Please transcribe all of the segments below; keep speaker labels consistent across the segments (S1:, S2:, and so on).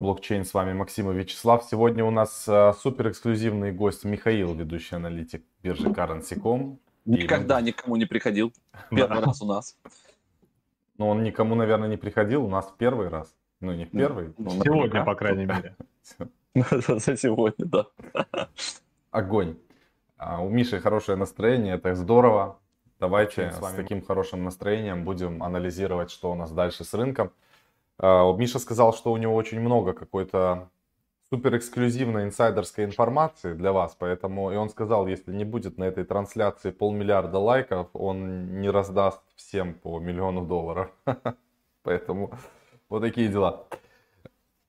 S1: Блокчейн, с вами Максим и Вячеслав. Сегодня у нас э, супер эксклюзивный гость Михаил, ведущий аналитик биржи Currency.com.
S2: Никогда мы... никому не приходил. Первый раз у нас.
S1: Ну, он никому, наверное, не приходил. У нас первый раз. Ну, не первый.
S3: Ну, сегодня, по крайней мере.
S2: За сегодня, да.
S1: Огонь. А у Миши хорошее настроение, это здорово. Давайте с таким хорошим настроением будем анализировать, что у нас дальше с рынком. А, Миша сказал, что у него очень много какой-то супер эксклюзивной инсайдерской информации для вас, поэтому и он сказал, если не будет на этой трансляции полмиллиарда лайков, он не раздаст всем по миллиону долларов. Поэтому вот такие дела.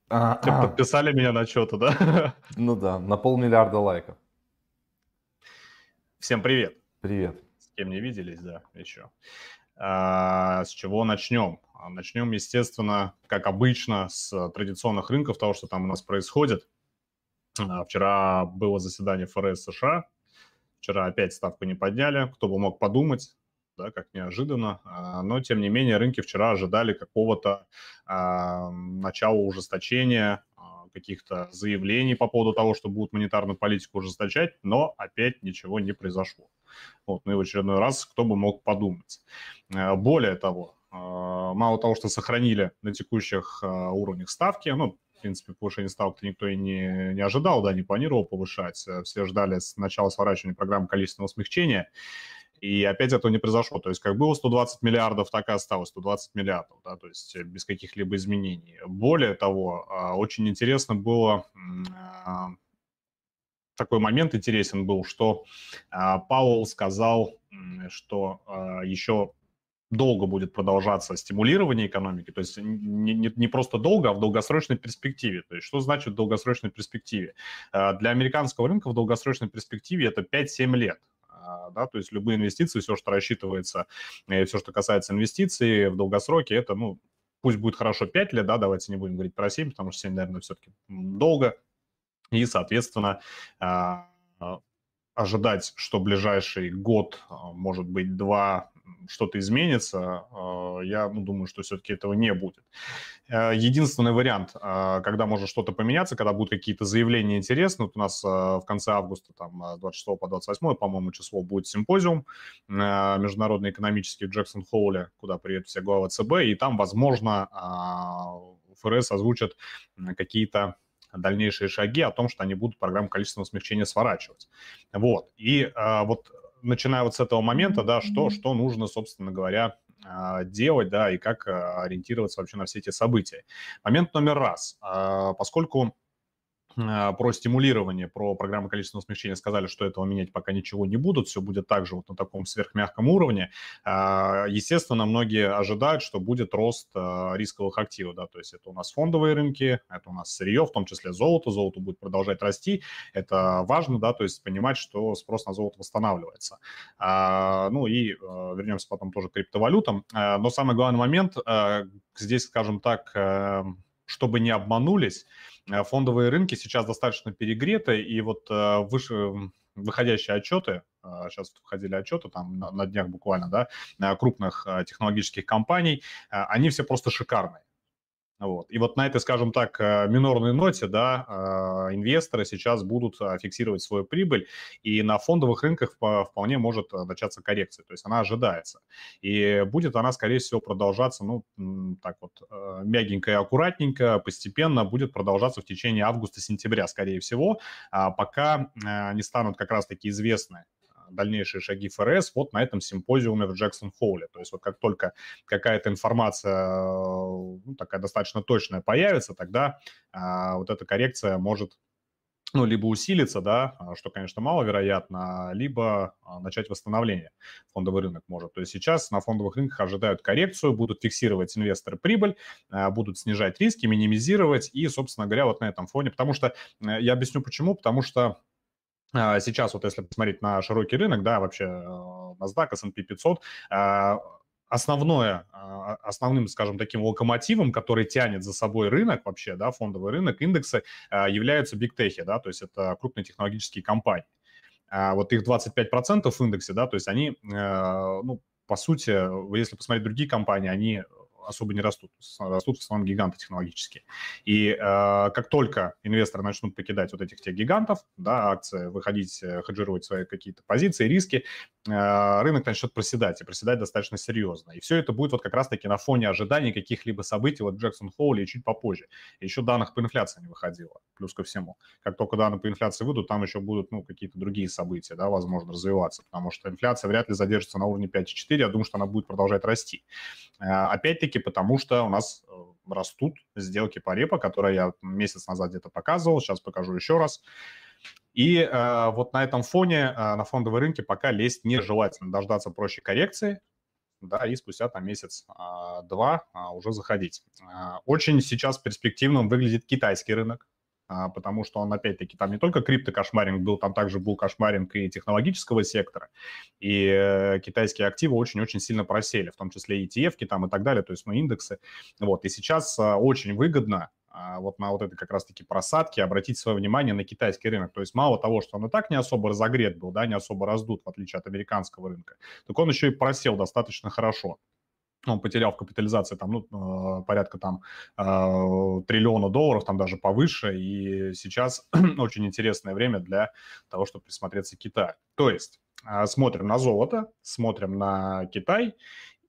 S3: А, Все подписали меня на что-то, да?
S1: Ну да, на полмиллиарда лайков.
S3: Всем привет.
S1: Привет.
S3: С кем не виделись, да, еще. А, с чего начнем? А, начнем, естественно, как обычно, с традиционных рынков, того, что там у нас происходит. А, вчера было заседание ФРС США. Вчера опять ставку не подняли. Кто бы мог подумать, да, как неожиданно. А, но, тем не менее, рынки вчера ожидали какого-то а, начала ужесточения, каких-то заявлений по поводу того, что будут монетарную политику ужесточать, но опять ничего не произошло. Вот, ну и в очередной раз кто бы мог подумать. Более того, мало того, что сохранили на текущих а, уровнях ставки, ну, в принципе, повышение ставок никто и не, не ожидал, да, не планировал повышать. Все ждали с начала сворачивания программы количественного смягчения, и опять этого не произошло. То есть как было 120 миллиардов, так и осталось 120 миллиардов, да, то есть без каких-либо изменений. Более того, а, очень интересно было такой момент интересен был, что Пауэлл сказал, что еще долго будет продолжаться стимулирование экономики, то есть не, не, не просто долго, а в долгосрочной перспективе. То есть что значит в долгосрочной перспективе? Э, для американского рынка в долгосрочной перспективе это 5-7 лет. Э, да, то есть любые инвестиции, все, что рассчитывается, все, что касается инвестиций в долгосроке, это, ну, пусть будет хорошо 5 лет, да, давайте не будем говорить про 7, потому что 7, наверное, все-таки долго. И, соответственно, э, ожидать, что ближайший год, может быть, два, что-то изменится, а, я ну, думаю, что все-таки этого не будет. Э, единственный вариант, а, когда может что-то поменяться, когда будут какие-то заявления интересные, вот у нас а, в конце августа, там, с 26 по 28, по-моему, число будет симпозиум международный экономический в Джексон-Холле, куда приедут все главы ЦБ, и там, возможно, ФРС озвучат какие-то дальнейшие шаги о том, что они будут программу количественного смягчения сворачивать. Вот. И вот начиная вот с этого момента, да, что, что нужно, собственно говоря, а, делать, да, и как а, ориентироваться вообще на все эти события. Момент номер раз. А, поскольку про стимулирование, про программу количественного смягчения сказали, что этого менять пока ничего не будут, все будет также вот на таком сверхмягком уровне. А, естественно, многие ожидают, что будет рост а, рисковых активов, да, то есть это у нас фондовые рынки, это у нас сырье, в том числе золото, золото будет продолжать расти, это важно, да, то есть понимать, что спрос на золото восстанавливается. Ну и вернемся потом тоже к криптовалютам, но самый главный момент здесь, скажем так, чтобы не обманулись, фондовые рынки сейчас достаточно перегреты, и вот э, выше выходящие отчеты, сейчас э, входили отчеты там на, на днях буквально, да, крупных технологических компаний, они все просто шикарные. Вот. И вот на этой, скажем так, э, минорной ноте, да, э, инвесторы сейчас будут э, фиксировать свою прибыль, и на фондовых рынках вполне может начаться коррекция, то есть она ожидается. И будет она, скорее всего, продолжаться, ну, так вот, мягенько и аккуратненько, постепенно будет продолжаться в течение августа-сентября, скорее всего, а пока не станут как раз-таки известны дальнейшие шаги ФРС вот на этом симпозиуме в Джексон-Холле. То есть вот как только какая-то информация ну, такая достаточно точная появится, тогда а, вот эта коррекция может ну, либо усилиться, да, а, что, конечно, маловероятно, либо а, начать восстановление фондовый рынок может. То есть сейчас на фондовых рынках ожидают коррекцию, будут фиксировать инвесторы прибыль, будут снижать риски, минимизировать, и, собственно говоря, вот на этом фоне, потому что, э, я объясню почему, потому что а, сейчас вот если посмотреть на широкий рынок, да, вообще э, NASDAQ, S&P 500, а, основное, а, основным, скажем, таким локомотивом, который тянет за собой рынок вообще, да, фондовый рынок, индексы, являются бигтехи, да, то есть это крупные технологические компании. Вот их 25% в индексе, да, то есть они, э, ну, по сути, если посмотреть другие компании, они особо не растут, растут в основном гиганты технологические. И э, как только инвесторы начнут покидать вот этих тех гигантов, да, акции, выходить, э, хеджировать свои какие-то позиции, риски, э, рынок начнет проседать, и проседать достаточно серьезно. И все это будет вот как раз-таки на фоне ожиданий каких-либо событий, вот Джексон Хоули и чуть попозже. Еще данных по инфляции не выходило, плюс ко всему. Как только данные по инфляции выйдут, там еще будут, ну, какие-то другие события, да, возможно, развиваться, потому что инфляция вряд ли задержится на уровне 5,4, я думаю, что она будет продолжать расти. Э, опять-таки, потому что у нас э, растут сделки по репо, которые я месяц назад где-то показывал, сейчас покажу еще раз. И э, вот на этом фоне э, на фондовые рынки пока лезть нежелательно, дождаться проще коррекции, да, и спустя там месяц-два а, уже заходить. Очень сейчас перспективным выглядит китайский рынок, а, потому что он, опять-таки, там не только криптокошмаринг был, там также был кошмаринг и технологического сектора, и э, китайские активы очень-очень сильно просели, в том числе ETF там и так далее, то есть, ну, индексы, вот, и сейчас а, очень выгодно а, вот на вот этой как раз-таки просадке обратить свое внимание на китайский рынок. То есть мало того, что он и так не особо разогрет был, да, не особо раздут, в отличие от американского рынка, так он еще и просел достаточно хорошо он потерял в капитализации там, ну, э, порядка там э, триллиона долларов, там даже повыше, и сейчас очень интересное время для того, чтобы присмотреться к Китаю. То есть э, смотрим на золото, смотрим на Китай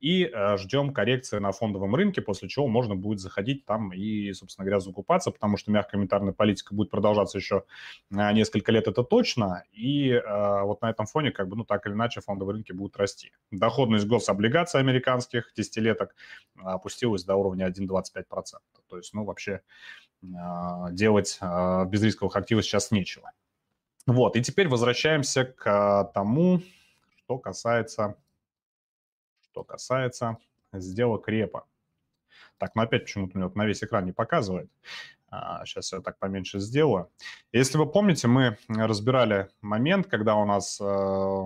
S3: и э, ждем коррекции на фондовом рынке, после чего можно будет заходить там и, собственно говоря, закупаться, потому что мягкая монетарная политика будет продолжаться еще э, несколько лет, это точно, и э, вот на этом фоне, как бы, ну, так или иначе, фондовые рынки будут расти. Доходность гособлигаций американских десятилеток опустилась до уровня 1,25%. То есть, ну, вообще делать безрисковых активов сейчас нечего. Вот, и теперь возвращаемся к тому, что касается что касается сделок репа. Так, ну опять почему-то мне вот на весь экран не показывает. А, сейчас я так поменьше сделаю. Если вы помните, мы разбирали момент, когда у нас э,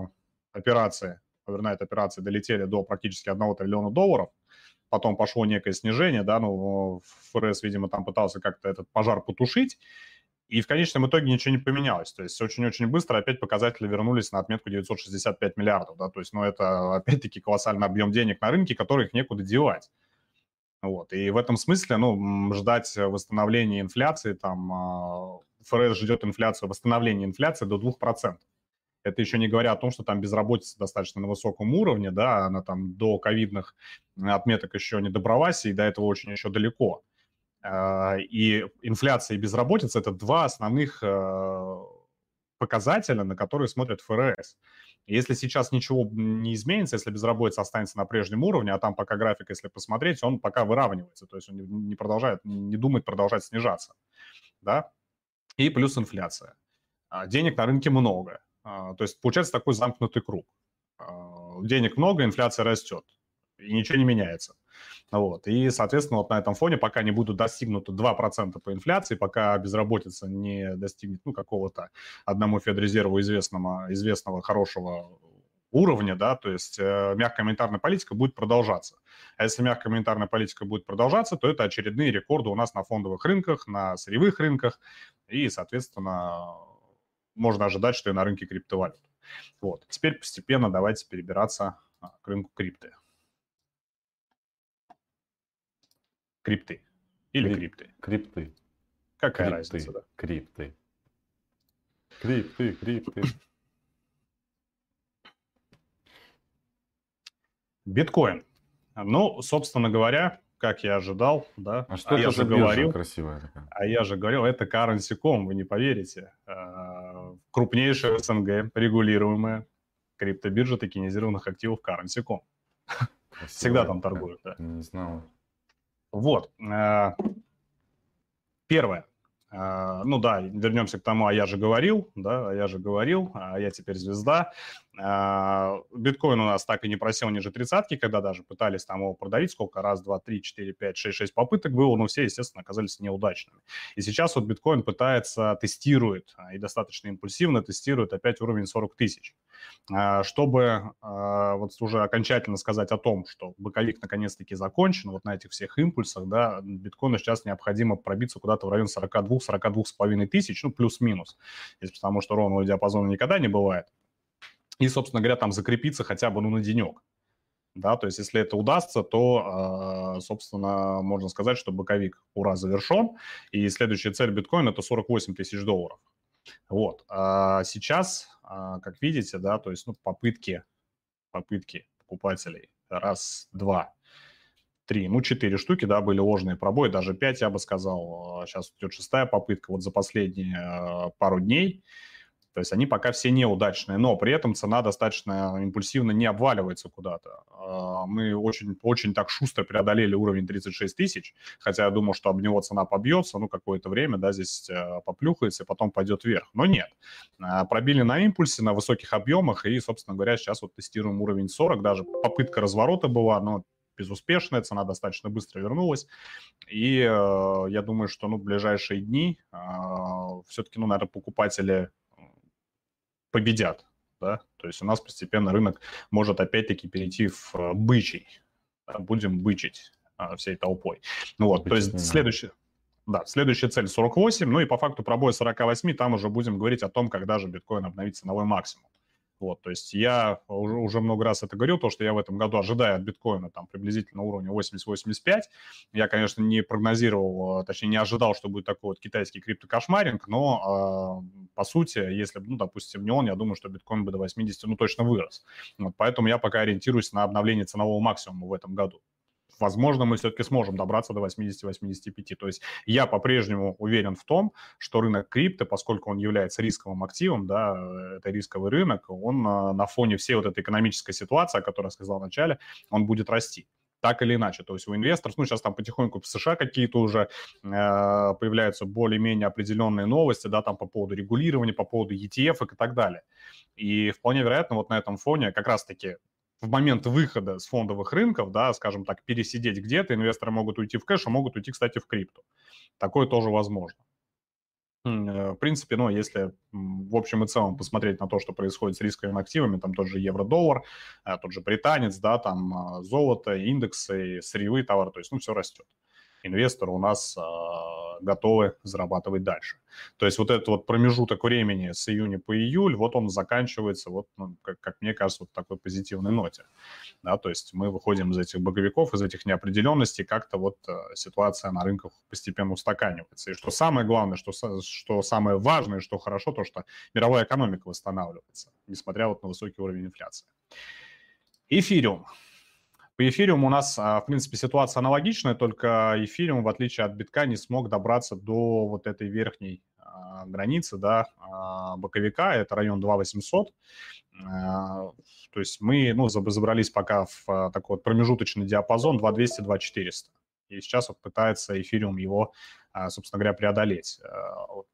S3: операции, овернайт операции долетели до практически 1 триллиона долларов, потом пошло некое снижение, да, ну, ФРС, видимо, там пытался как-то этот пожар потушить, и в конечном итоге ничего не поменялось. То есть очень-очень быстро опять показатели вернулись на отметку 965 миллиардов. Да? То есть, ну, это опять-таки колоссальный объем денег на рынке, который их некуда девать. Вот. И в этом смысле, ну, ждать восстановления инфляции, там, а, ФРС ждет инфляцию, восстановление инфляции до 2%. Это еще не говоря о том, что там безработица достаточно на высоком уровне, да, она там до ковидных отметок еще не добралась, и до этого очень еще далеко. А, и инфляция и безработица – это два основных э, показателя, на которые смотрят ФРС. Если сейчас ничего не изменится, если безработица останется на прежнем уровне, а там пока график, если посмотреть, он пока выравнивается, то есть он не продолжает, не думает продолжать снижаться, да, и плюс инфляция. А, денег на рынке много, а, то есть получается такой замкнутый круг. Денег много, инфляция растет, и ничего не меняется. Вот. И, соответственно, вот на этом фоне, пока не будут достигнуты 2% по инфляции, пока безработица не достигнет ну, какого-то одному Федрезерву известного, известного хорошего уровня, да, то есть э, мягкая монетарная политика будет продолжаться. А если мягкая монетарная политика будет продолжаться, то это очередные рекорды у нас на фондовых рынках, на сырьевых рынках, и, соответственно, можно ожидать, что и на рынке криптовалют. Вот. Теперь постепенно давайте перебираться а, к рынку крипты. Крипты. Или Крип, крипты.
S1: Крипты.
S3: Какая крипты, разница, да?
S1: Крипты. Крипты, крипты.
S3: Биткоин. Ну, собственно говоря, как я ожидал, да.
S1: А что а
S3: это
S1: я же говорил, красивая такая?
S3: А я же говорил, это currency.com, вы не поверите. А, крупнейшая СНГ, регулируемая криптобиржа токенизированных активов currency.com. Всегда там торгуют, да.
S1: Не знал.
S3: Вот. Э, первое. Э, ну да, вернемся к тому, а я же говорил, да, а я же говорил, а я теперь звезда. А, биткоин у нас так и не просел ниже тридцатки, когда даже пытались там его продавить, сколько, раз, два, три, четыре, пять, шесть, шесть попыток было, но все, естественно, оказались неудачными. И сейчас вот биткоин пытается, тестирует, а, и достаточно импульсивно тестирует опять уровень 40 тысяч. А, чтобы вот уже окончательно сказать о том, что боковик наконец-таки закончен, вот на этих всех импульсах, да, биткоину сейчас необходимо пробиться куда-то в район 42-42,5 тысяч, ну, плюс-минус, потому что ровного диапазона никогда не бывает и, собственно говоря, там закрепиться хотя бы ну, на денек. Да, то есть если это удастся, то, собственно, можно сказать, что боковик ура завершен, и следующая цель биткоина – это 48 тысяч долларов. Вот. А сейчас, как видите, да, то есть ну, попытки, попытки покупателей раз, два, три, ну, четыре штуки, да, были ложные пробои, даже пять, я бы сказал. Сейчас идет шестая попытка вот за последние э, пару дней. То есть они пока все неудачные, но при этом цена достаточно импульсивно не обваливается куда-то. А, мы очень, очень так шустро преодолели уровень 36 тысяч, хотя я думал, что об него цена побьется, ну, какое-то время, да, здесь э, поплюхается и потом пойдет вверх. Но нет. А, пробили на импульсе, на высоких объемах, и, собственно говоря, сейчас вот тестируем уровень 40, даже попытка разворота была, но безуспешная, цена достаточно быстро вернулась. И э, я думаю, что ну, в ближайшие дни э, все-таки, ну, наверное, покупатели победят. Да? То есть у нас постепенно рынок может опять-таки перейти в э, бычий. Да? Будем бычить э, всей толпой. Ну, вот, то есть следующее... Да, следующая цель 48, ну и по факту пробой 48, там уже будем говорить о том, когда же биткоин обновит ценовой максимум. Вот, то есть я уже, уже много раз это говорил, то, что я в этом году ожидаю от биткоина там приблизительно уровня 80-85. Я, конечно, не прогнозировал, а, точнее, не ожидал, что будет такой вот китайский криптокошмаринг, но э, по сути, если бы, ну, допустим, не он, я думаю, что биткоин бы до 80, ну, точно вырос. Вот, поэтому я пока ориентируюсь на обновление ценового максимума в этом году возможно, мы все-таки сможем добраться до 80-85. То есть я по-прежнему уверен в том, что рынок крипто, поскольку он является рисковым активом, да, это рисковый рынок, он а, на фоне всей вот этой экономической ситуации, о которой я сказал в начале, он будет расти так или иначе. То есть у инвесторов, ну, сейчас там потихоньку в США какие-то уже э, появляются более-менее определенные новости, да, там по поводу регулирования, по поводу ETF и так далее. И вполне вероятно, вот на этом фоне как раз-таки в момент выхода с фондовых рынков, да, скажем так, пересидеть где-то, инвесторы могут уйти в кэш, а могут уйти, кстати, в крипту. Такое тоже возможно. Э, в принципе, ну, если в общем и целом посмотреть на то, что происходит с рисковыми активами, там тот же евро-доллар, э, тот же британец, да, там а, золото, индексы, сырьевые товары, то есть, ну, все растет инвесторы у нас а, готовы зарабатывать дальше. То есть вот этот вот промежуток времени с июня по июль, вот он заканчивается, вот, ну, как, как мне кажется, вот такой позитивной ноте. Да, то есть мы выходим из этих боговиков, из этих неопределенностей, как-то вот а, ситуация на рынках постепенно устаканивается. И что самое главное, что, что самое важное, что хорошо, то, что мировая экономика восстанавливается, несмотря вот на высокий уровень инфляции. Эфириум. По эфириуму у нас, а, в принципе, ситуация аналогичная, только эфириум, в отличие от битка, не смог добраться до вот этой верхней а, границы, да, а, боковика, это район 2800. То есть мы, ну, забрались пока в такой вот промежуточный диапазон 2200-2400. И сейчас вот пытается эфириум его, собственно говоря, преодолеть.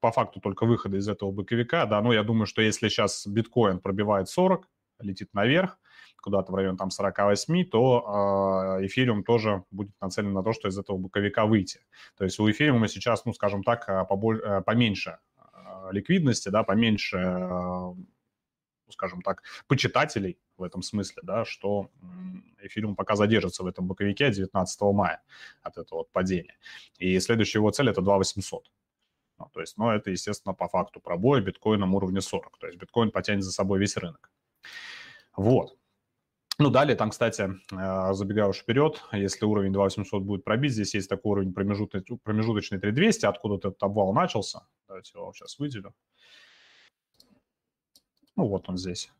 S3: По факту только выхода из этого боковика, да, ну, я думаю, что если сейчас биткоин пробивает 40, летит наверх, куда-то в район там 48, то э, эфириум тоже будет нацелен на то, что из этого боковика выйти. То есть у эфириума сейчас, ну, скажем так, а, поболь, э, поменьше э, ликвидности, да, поменьше, э, скажем так, почитателей в этом смысле, да, что эфириум пока задержится в этом боковике 19 мая от этого вот падения. И следующая его цель это 2800. Ну, то есть, ну, это, естественно, по факту пробоя биткоином уровня 40. То есть биткоин потянет за собой весь рынок. Вот. Ну, далее там, кстати, э, забегая уж вперед, если уровень 2800 будет пробить, здесь есть такой уровень промежуточный, промежуточный 3200, откуда этот обвал начался. Давайте его сейчас выделю. Ну, вот он здесь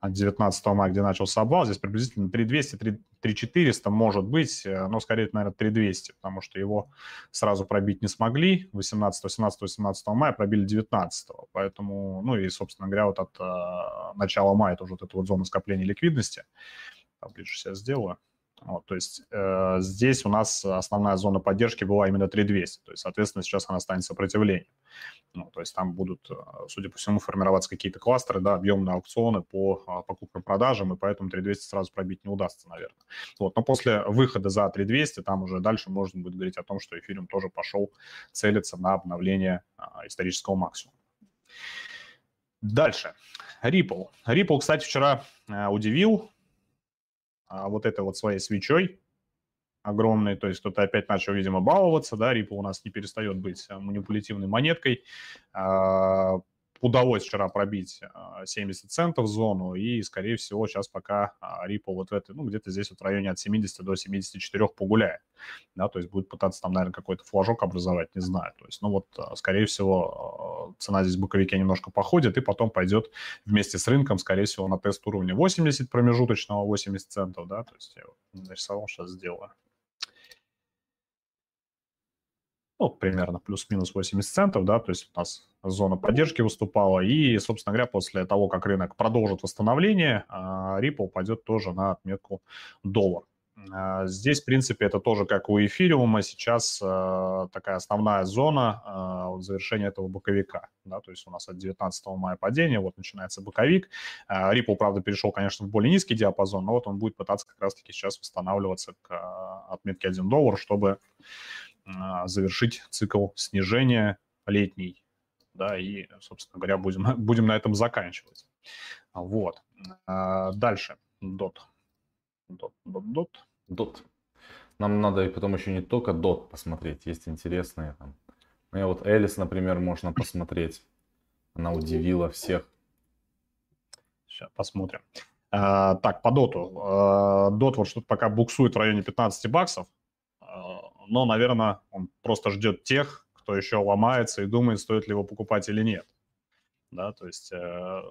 S3: от 19 мая, где начался обвал, здесь приблизительно 3200, 3400 может быть, э, но скорее, наверное, 3200, потому что его сразу пробить не смогли. 18, 18, 18 мая пробили 19, поэтому, ну и, собственно говоря, вот от э, начала мая тоже вот эта вот зона скопления ликвидности. Поближе сейчас сделаю. Вот, то есть э, здесь у нас основная зона поддержки была именно 3200, то есть, соответственно, сейчас она станет сопротивлением. Ну, то есть там будут, э, судя по всему, формироваться какие-то кластеры, да, объемные аукционы по а, покупкам-продажам, и поэтому 3200 сразу пробить не удастся, наверное. Вот, но после выхода за 3200 там уже дальше можно будет говорить о том, что эфириум тоже пошел целиться на обновление а, исторического максимума. Дальше. Ripple. Ripple, кстати, вчера э, удивил, вот этой вот своей свечой огромной, то есть кто-то опять начал, видимо, баловаться, да, Ripple у нас не перестает быть а, манипулятивной монеткой. А, удалось вчера пробить 70 центов зону, и, скорее всего, сейчас пока Ripple вот в этой, ну, где-то здесь вот в районе от 70 до 74 погуляет, да, то есть будет пытаться там, наверное, какой-то флажок образовать, не знаю, то есть, ну, вот, скорее всего, цена здесь в боковике немножко походит, и потом пойдет вместе с рынком, скорее всего, на тест уровня 80 промежуточного, 80 центов, да, то есть я нарисовал, сейчас сделаю. Ну, примерно плюс-минус 80 центов, да, то есть у нас зона поддержки выступала, и, собственно говоря, после того, как рынок продолжит восстановление, а, Ripple пойдет тоже на отметку доллар. А, здесь, в принципе, это тоже как у эфириума сейчас э, такая основная зона завершения этого боковика. Да, то есть у нас от 19 мая падение, вот начинается боковик. Ripple, правда, перешел, конечно, в более низкий диапазон, но вот он будет пытаться как раз-таки сейчас восстанавливаться к отметке 1 доллар, чтобы а, завершить цикл снижения летний, да, и, собственно говоря, будем, будем на этом заканчивать. Вот. А, дальше. Дот.
S1: Дот, дот, дот. Дот. Нам надо и потом еще не только дот посмотреть, есть интересные там. Мне вот Элис, например, можно посмотреть. Она удивила всех.
S3: Сейчас посмотрим. А, так, по доту. А, дот вот что-то пока буксует в районе 15 баксов но, наверное, он просто ждет тех, кто еще ломается и думает, стоит ли его покупать или нет. Да, то есть э,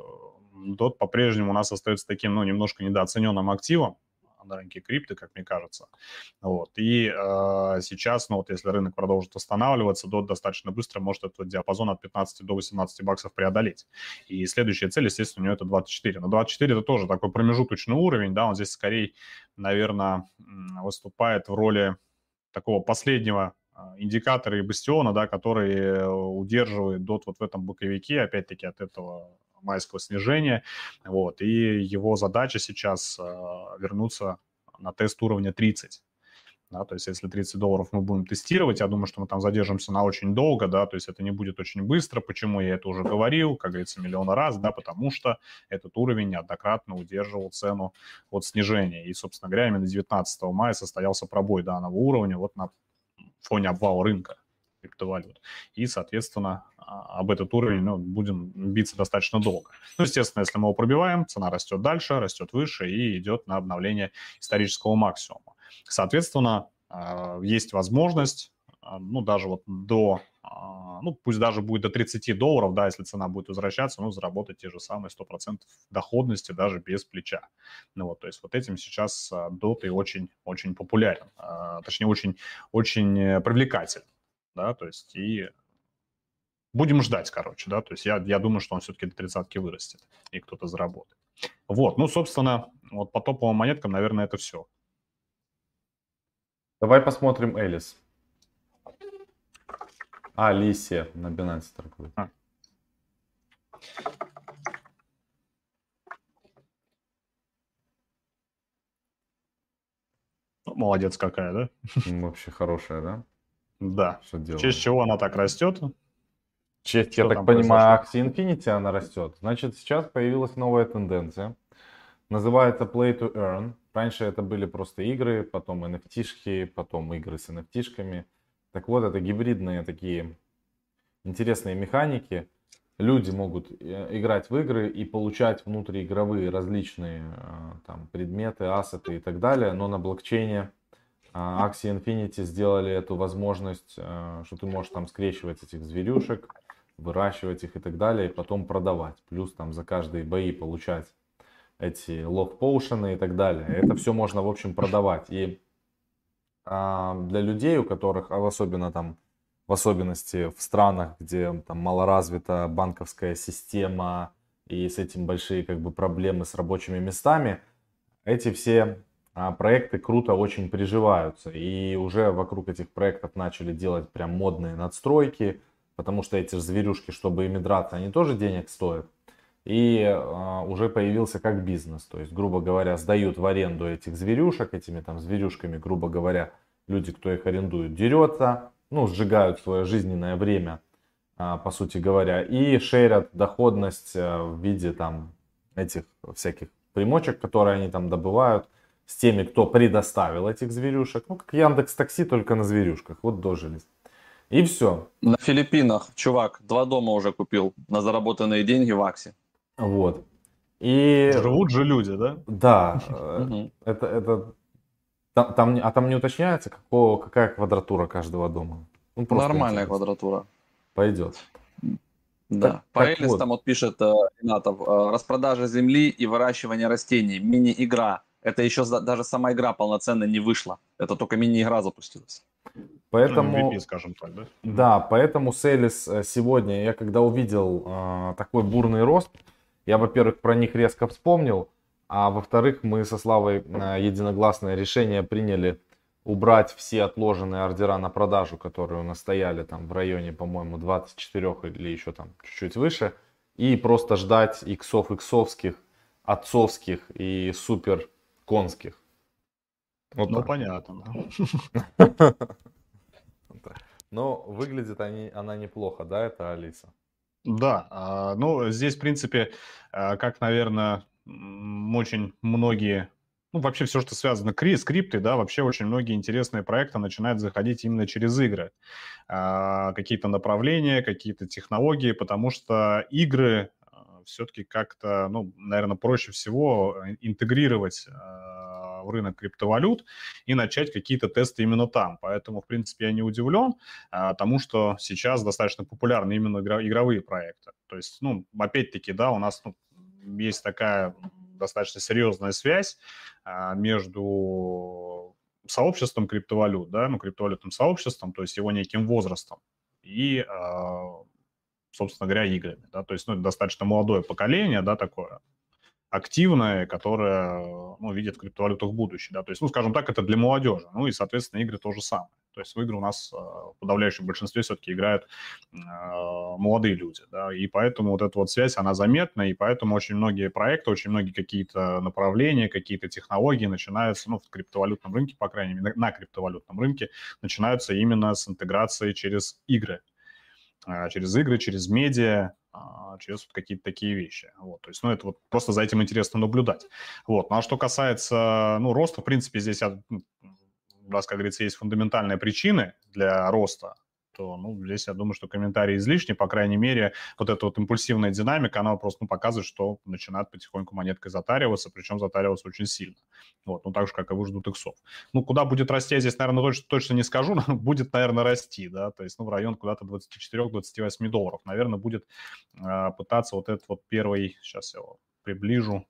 S3: DOT по-прежнему у нас остается таким, ну, немножко недооцененным активом на рынке крипты, как мне кажется. Вот. И э, сейчас, ну вот если рынок продолжит восстанавливаться, DOT достаточно быстро может этот диапазон от 15 до 18 баксов преодолеть. И следующая цель, естественно, у него это 24. Но 24 это тоже такой промежуточный уровень, да, он здесь скорее, наверное, выступает в роли такого последнего а, индикатора и бастиона, да, который э, удерживает DOT вот в этом боковике, опять-таки от этого майского снижения, вот, и его задача сейчас э, вернуться на тест уровня 30, да, то есть если 30 долларов мы будем тестировать, я думаю, что мы там задержимся на очень долго, да, то есть это не будет очень быстро, почему я это уже говорил, как говорится, миллион раз, да, потому что этот уровень неоднократно удерживал цену от снижения, и, собственно говоря, именно 19 мая состоялся пробой данного уровня вот на фоне обвала рынка криптовалют. И, соответственно, а, об этот уровень ну, будем биться достаточно долго. Ну, естественно, если мы его пробиваем, цена растет дальше, растет выше и идет на обновление исторического максимума. Соответственно, а, есть возможность, а, ну, даже вот до, ну, пусть даже будет до 30 долларов, да, если цена будет возвращаться, ну, заработать те же самые 100% доходности даже без плеча. Ну, вот, то есть вот этим сейчас доты очень, очень популярен, точнее, очень, очень э, привлекателен да, то есть и будем ждать, короче, да, то есть я, я думаю, что он все-таки до тридцатки вырастет, и кто-то заработает. Вот, ну, собственно, вот по топовым монеткам, наверное, это все.
S1: Давай посмотрим Элис. А, Лисия на Binance торгует. А.
S3: Ну, молодец какая, да?
S1: Вообще хорошая, да?
S3: Да. Что делает? В честь чего она так растет?
S1: В честь, я так понимаю, акции Infinity она растет. Значит, сейчас появилась новая тенденция. Называется Play to Earn. Раньше это были просто игры, потом NFT-шки, потом игры с NFT-шками. Так вот, это гибридные такие интересные механики. Люди могут э, играть в игры и получать внутриигровые различные э, там, предметы, ассеты и так далее, но на блокчейне Axie Infinity сделали эту возможность, э, что ты можешь там скрещивать этих зверюшек, выращивать их и так далее, и потом продавать. Плюс там за каждые бои получать эти лог-поушены и так далее. Это все можно, в общем, продавать. И а, для людей, у которых, а особенно там, в особенности в странах, где там мало развита банковская система и с этим большие как бы проблемы с рабочими местами, эти все а проекты круто очень приживаются. И уже вокруг этих проектов начали делать прям модные надстройки, потому что эти зверюшки, чтобы ими драться, они тоже денег стоят. И э, уже появился как бизнес. То есть, грубо говоря, сдают в аренду этих зверюшек, этими там зверюшками, грубо говоря, люди, кто их арендует, дерется, ну, сжигают свое жизненное время, э, по сути говоря, и шерят доходность э, в виде там этих всяких примочек, которые они там добывают с теми, кто предоставил этих зверюшек. Ну, как Яндекс Такси, только на зверюшках. Вот дожились. И все.
S2: На Филиппинах чувак два дома уже купил на заработанные деньги в Аксе.
S1: Вот. И...
S3: Живут же люди, да?
S1: Да. э, Это, это... Там, там, а там не уточняется, какого, какая квадратура каждого дома? Ну,
S2: Нормальная
S1: интересно.
S2: квадратура.
S1: Пойдет.
S2: Да.
S1: Так- вот.
S2: там вот пишет э, Ренатов, э, распродажа земли и выращивание растений, мини-игра. Это еще даже сама игра полноценно не вышла. Это только мини-игра запустилась.
S1: Поэтому...
S3: Ну, MVP, скажем так, да?
S1: Да, поэтому Селис э, сегодня, я когда увидел э, такой бурный рост, я, во-первых, про них резко вспомнил, а во-вторых, мы со Славой э, единогласное решение приняли убрать все отложенные ордера на продажу, которые у нас стояли там в районе, по-моему, 24 или еще там чуть-чуть выше, и просто ждать иксов иксовских, отцовских и супер конских. Вот
S3: Ну,
S1: так.
S3: понятно. да.
S1: Но выглядит они, она неплохо, да, это Алиса?
S3: Да, а, ну, здесь, в принципе, а, как, наверное, очень многие, ну, вообще все, что связано с криптой, да, вообще очень многие интересные проекты начинают заходить именно через игры. А, Какие-то направления, какие-то технологии, потому что игры все-таки как-то, ну, наверное, проще всего э, интегрировать в рынок криптовалют и начать какие-то тесты именно там. Поэтому, в принципе, я не удивлен, а, тому, что сейчас достаточно популярны именно игровые проекты. То есть, ну, опять-таки, да, у нас ну, есть такая достаточно серьезная связь а, между сообществом криптовалют, да, ну, криптовалютным сообществом, то есть его неким возрастом и, а, собственно говоря, играми, да, то есть, ну, достаточно молодое поколение, да, такое, активное, которое, ну, видит в криптовалютах будущее, да, то есть, ну, скажем так, это для молодежи, ну, и, соответственно, игры то же самое. То есть в игры у нас э, в подавляющем большинстве все-таки играют э, молодые люди, да, и поэтому вот эта вот связь, она заметна, и поэтому очень многие проекты, очень многие какие-то направления, какие-то технологии начинаются, ну, в криптовалютном рынке, по крайней мере, на, криптовалютном рынке, начинаются именно с интеграции через игры, Э, через игры, через медиа, а, через вот какие-то такие вещи. Вот, то есть, ну, это вот просто за этим интересно наблюдать. Вот, ну, а что касается, ну, роста, в принципе, здесь, ну, раз, как говорится, есть фундаментальные причины для роста, то, ну, здесь я думаю, что комментарии излишни, по крайней мере, вот эта вот импульсивная динамика, она просто, ну, показывает, что начинает потихоньку монеткой затариваться, причем затариваться очень сильно. Вот, ну, так же, как и выждут иксов. Ну, куда будет расти, я здесь, наверное, точно, точно не скажу, но будет, наверное, расти, да, то есть, ну, в район куда-то 24-28 долларов, наверное, будет э, пытаться вот этот вот первый, сейчас я его приближу,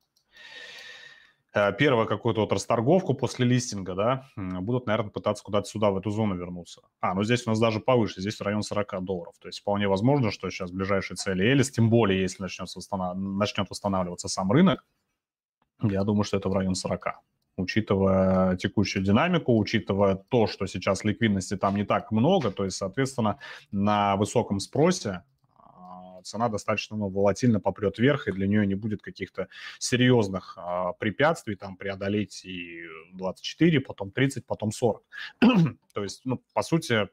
S3: э, первую какую-то вот расторговку после листинга, да, будут, наверное, пытаться куда-то сюда, в эту зону вернуться. А, ну здесь у нас даже повыше, здесь район 40 долларов. То есть вполне возможно, что сейчас ближайшие цели Элис, тем более, если начнет, восстанов... начнет восстанавливаться сам рынок, я думаю, что это в район 40 учитывая текущую динамику, учитывая то, что сейчас ликвидности там не так много, то есть, соответственно, на высоком спросе цена достаточно ну, волатильно попрет вверх, и для нее не будет каких-то серьезных а, препятствий, там, преодолеть и 24, потом 30, потом 40. то есть, ну, по сути,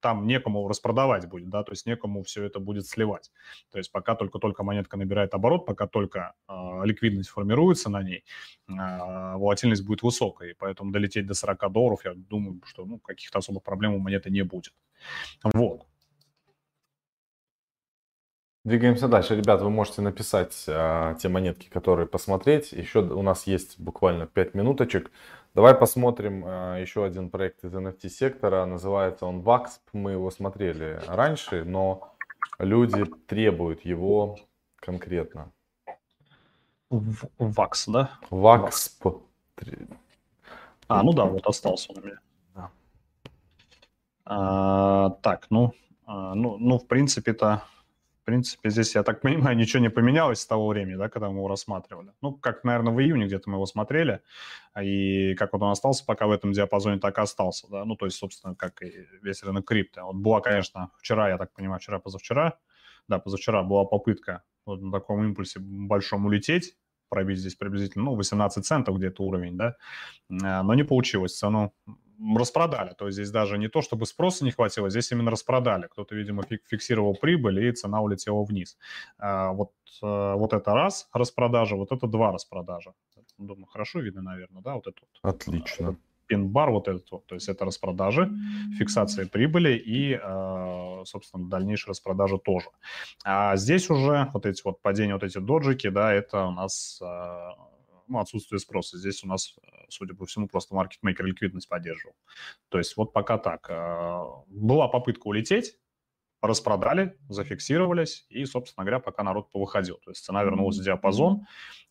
S3: там некому распродавать будет, да, то есть некому все это будет сливать. То есть пока только-только монетка набирает оборот, пока только э, ликвидность формируется на ней, э, волатильность будет высокой, поэтому долететь до 40 долларов, я думаю, что ну, каких-то особых проблем у монеты не будет. Вот.
S1: Двигаемся дальше. Ребят, вы можете написать а, те монетки, которые посмотреть. Еще у нас есть буквально 5 минуточек. Давай посмотрим а, еще один проект из NFT сектора. Называется он VAXP. Мы его смотрели раньше, но люди требуют его конкретно.
S3: ВАКС, да?
S1: VAXP.
S3: А, ну да, вот остался он у меня.
S1: Да.
S3: А, так, ну, а, ну, ну, в принципе-то, принципе, здесь, я так понимаю, ничего не поменялось с того времени, да, когда мы его рассматривали. Ну, как, наверное, в июне где-то мы его смотрели, и как вот он остался пока в этом диапазоне, так и остался, да, ну, то есть, собственно, как и весь рынок крипто. Вот была, конечно, вчера, я так понимаю, вчера-позавчера, да, позавчера была попытка вот на таком импульсе большом улететь, пробить здесь приблизительно, ну, 18 центов где-то уровень, да, но не получилось, цену распродали, то есть здесь даже не то, чтобы спроса не хватило, здесь именно распродали, кто-то, видимо, фиксировал прибыль, и цена улетела вниз. Вот, вот это раз распродажа, вот это два распродажа. Думаю, хорошо видно, наверное, да, вот это вот.
S1: Отлично.
S3: пин-бар вот этот вот, то есть это распродажи, фиксация прибыли и, собственно, дальнейшая распродажа тоже. А здесь уже вот эти вот падения, вот эти доджики, да, это у нас ну, отсутствие спроса. Здесь у нас, судя по всему, просто маркетмейкер ликвидность поддерживал. То есть вот пока так. Была попытка улететь, распродали, зафиксировались, и, собственно говоря, пока народ повыходил. То есть цена вернулась в диапазон,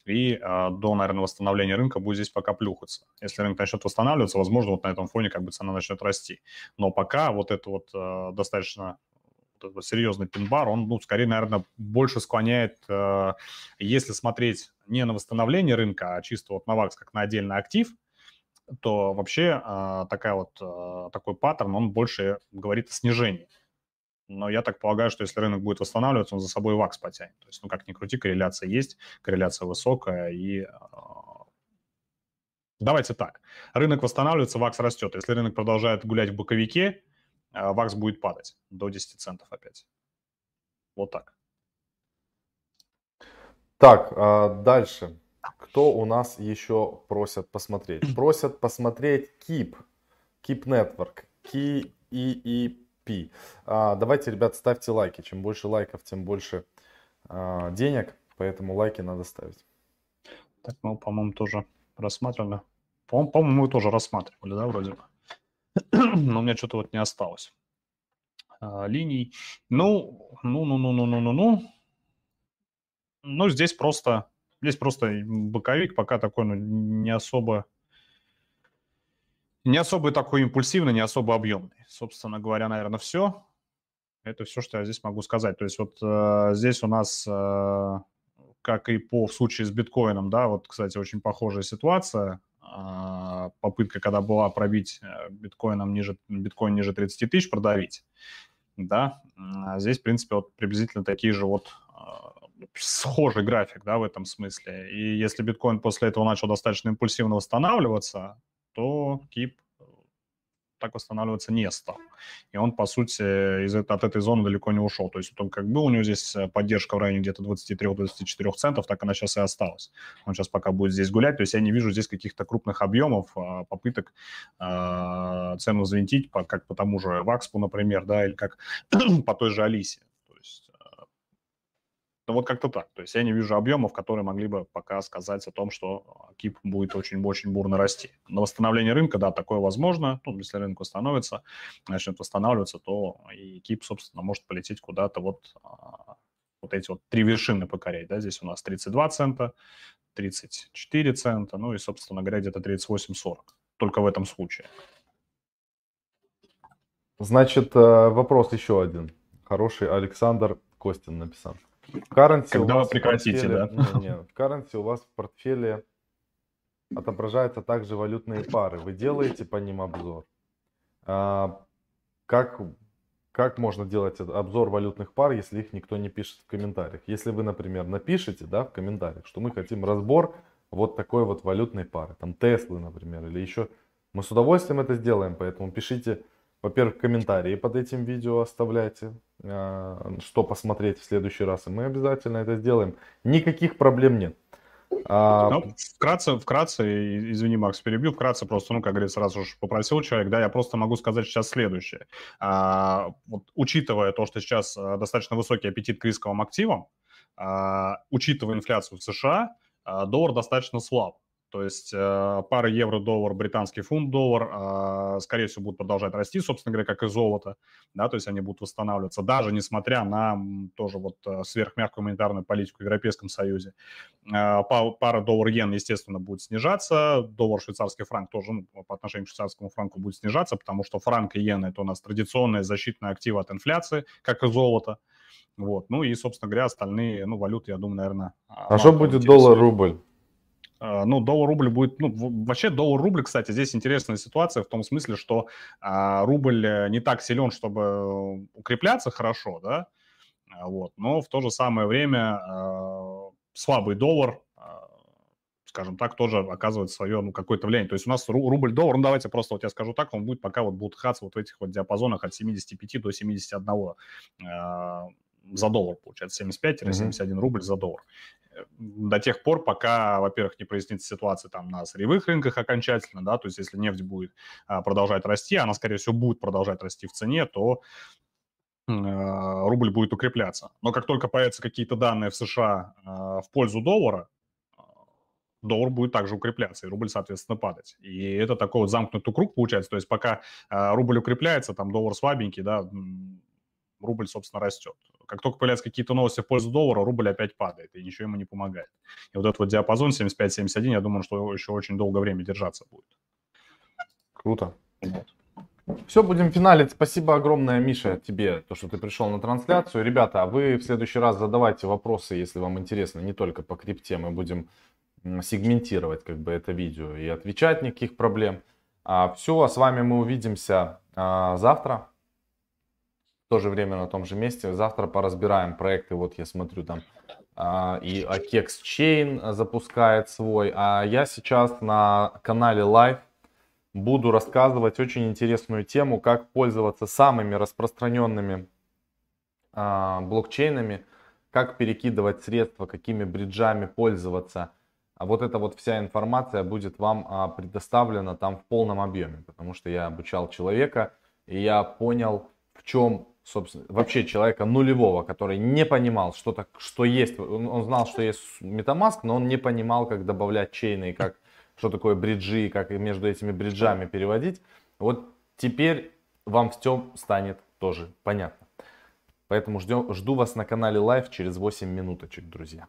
S3: и э, до, наверное, восстановления рынка будет здесь пока плюхаться. Если рынок начнет восстанавливаться, возможно, вот на этом фоне как бы цена начнет расти. Но пока вот это вот э, достаточно вот серьезный пин-бар, он, ну, скорее, наверное, больше склоняет, э, если смотреть не на восстановление рынка, а чисто вот на ВАКС как на отдельный актив, то вообще э, такая вот, э, такой паттерн, он больше говорит о снижении. Но я так полагаю, что если рынок будет восстанавливаться, он за собой вакс потянет. То есть, ну, как ни крути, корреляция есть, корреляция высокая, и а, Давайте так. Рынок восстанавливается, ВАКС растет. Если рынок продолжает гулять в боковике, ВАКС будет падать до 10 центов опять. Вот так.
S1: Так, а дальше. Кто у нас еще просят посмотреть? Просят посмотреть KIP, KIP Network, KIEP P. А, давайте, ребят, ставьте лайки. Чем больше лайков, тем больше а, денег. Поэтому лайки надо ставить.
S3: Так, мы, по-моему, тоже рассматривали. По-моему, по мы тоже рассматривали, да, вроде бы. Но у меня что-то вот не осталось линий. Ну, ну, ну, ну, ну, ну, ну, ну. Ну, здесь просто, здесь просто боковик пока такой, ну, не особо не особо такой импульсивный, не особо объемный. Собственно говоря, наверное, все. Это все, что я здесь могу сказать. То есть вот э, здесь у нас, э, как и по в случае с биткоином, да, вот, кстати, очень похожая ситуация. Э, попытка, когда была пробить э, биткоином ниже, биткоин ниже 30 тысяч, продавить. Да, а здесь, в принципе, вот приблизительно такие же вот э, схожий график, да, в этом смысле. И если биткоин после этого начал достаточно импульсивно восстанавливаться, то КИП э, так восстанавливаться не стал. И он, по сути, из, от этой зоны далеко не ушел. То есть он как был, у него здесь э, поддержка в районе где-то 23-24 центов, так она сейчас и осталась. Он сейчас пока будет здесь гулять. То есть я не вижу здесь каких-то крупных объемов, а, попыток э, цену взвинтить, по, как по тому же Вакспу, например, да, или как по той же Алисе. Ну, вот как-то так. То есть я не вижу объемов, которые могли бы пока сказать о том, что а, КИП будет очень-очень бурно расти. На восстановление рынка, да, такое возможно. Ну, если рынок восстановится, начнет восстанавливаться, то и КИП, собственно, может полететь куда-то вот, а, вот эти вот три вершины покорять. Да? Здесь у нас 32 цента, 34 цента, ну и, собственно говоря, где-то 38-40. Только в этом случае.
S1: Значит, э, вопрос еще один. Хороший Александр Костин написал.
S3: Currency Когда вы прекратите,
S1: да? Не, не, currency у вас в портфеле отображаются также валютные пары. Вы делаете по ним обзор. А, как, как можно делать обзор валютных пар, если их никто не пишет в комментариях? Если вы, например, напишите да, в комментариях, что мы хотим разбор вот такой вот валютной пары, там Теслы, например, или еще, мы с удовольствием это сделаем, поэтому пишите во-первых, комментарии под этим видео оставляйте, что посмотреть в следующий раз, и мы обязательно это сделаем. Никаких проблем нет.
S3: А... Ну, вкратце, вкратце, извини, Макс, перебью, вкратце просто, ну, как говорится, сразу же попросил человек, да, я просто могу сказать сейчас следующее. А, вот, учитывая то, что сейчас а, достаточно высокий аппетит к рисковым активам, а, учитывая инфляцию в США, а, доллар достаточно слаб. То есть э, пара евро-доллар, британский фунт-доллар, э, скорее всего, будут продолжать расти, собственно говоря, как и золото, да, то есть они будут восстанавливаться, даже несмотря на тоже вот э, сверхмягкую монетарную политику в Европейском Союзе. Э, пара доллар-иен, естественно, будет снижаться, доллар-швейцарский франк тоже ну, по отношению к швейцарскому франку будет снижаться, потому что франк и иен – это у нас традиционные защитные активы от инфляции, как и золото. Вот. Ну и, собственно говоря, остальные ну, валюты, я думаю, наверное...
S1: А что будет доллар-рубль?
S3: А, ну, доллар-рубль будет, ну, вообще доллар-рубль, кстати, здесь интересная ситуация в том смысле, что а, рубль э, не так силен, чтобы укрепляться хорошо, да, а, вот, но в то же самое время слабый доллар, скажем так, тоже оказывает свое, ну, какое-то влияние. То есть у нас рубль-доллар, ну, давайте просто вот я скажу так, он будет пока вот будет хаться вот в этих вот диапазонах от 75 до 71 а, за доллар, получается, 75-71 mm-hmm. рубль за доллар. До тех пор, пока, во-первых, не прояснится ситуация там на сырьевых рынках окончательно, да, то есть если нефть будет а, продолжать расти, она, скорее всего, будет продолжать расти в цене, то а, рубль будет укрепляться. Но как только появятся какие-то данные в США а, в пользу доллара, доллар будет также укрепляться, и рубль, соответственно, падать. И это такой вот замкнутый круг получается. То есть пока рубль укрепляется, там доллар слабенький, да, рубль, собственно, растет. Как только появляются какие-то новости в пользу доллара, рубль опять падает, и ничего ему не помогает. И вот этот вот диапазон 75-71, я думаю, что еще очень долгое время держаться будет.
S1: Круто. Вот. Все, будем финалить. Спасибо огромное, Миша, тебе, то, что ты пришел на трансляцию. Ребята, а вы в следующий раз задавайте вопросы, если вам интересно, не только по крипте. Мы будем сегментировать как бы это видео и отвечать никаких проблем. А, все, а с вами мы увидимся а, завтра. То же время на том же месте. Завтра поразбираем проекты. Вот я смотрю там а, и Akex Chain запускает свой. А я сейчас на канале Live буду рассказывать очень интересную тему, как пользоваться самыми распространенными а, блокчейнами, как перекидывать средства, какими бриджами пользоваться. А вот эта вот вся информация будет вам а, предоставлена там в полном объеме, потому что я обучал человека, и я понял, в чем, собственно, вообще человека нулевого, который не понимал, что, так, что есть, он, знал, что есть MetaMask, но он не понимал, как добавлять чейны и как что такое бриджи, как между этими бриджами переводить. Вот теперь вам все станет тоже понятно. Поэтому ждем, жду вас на канале Live через 8 минуточек, друзья.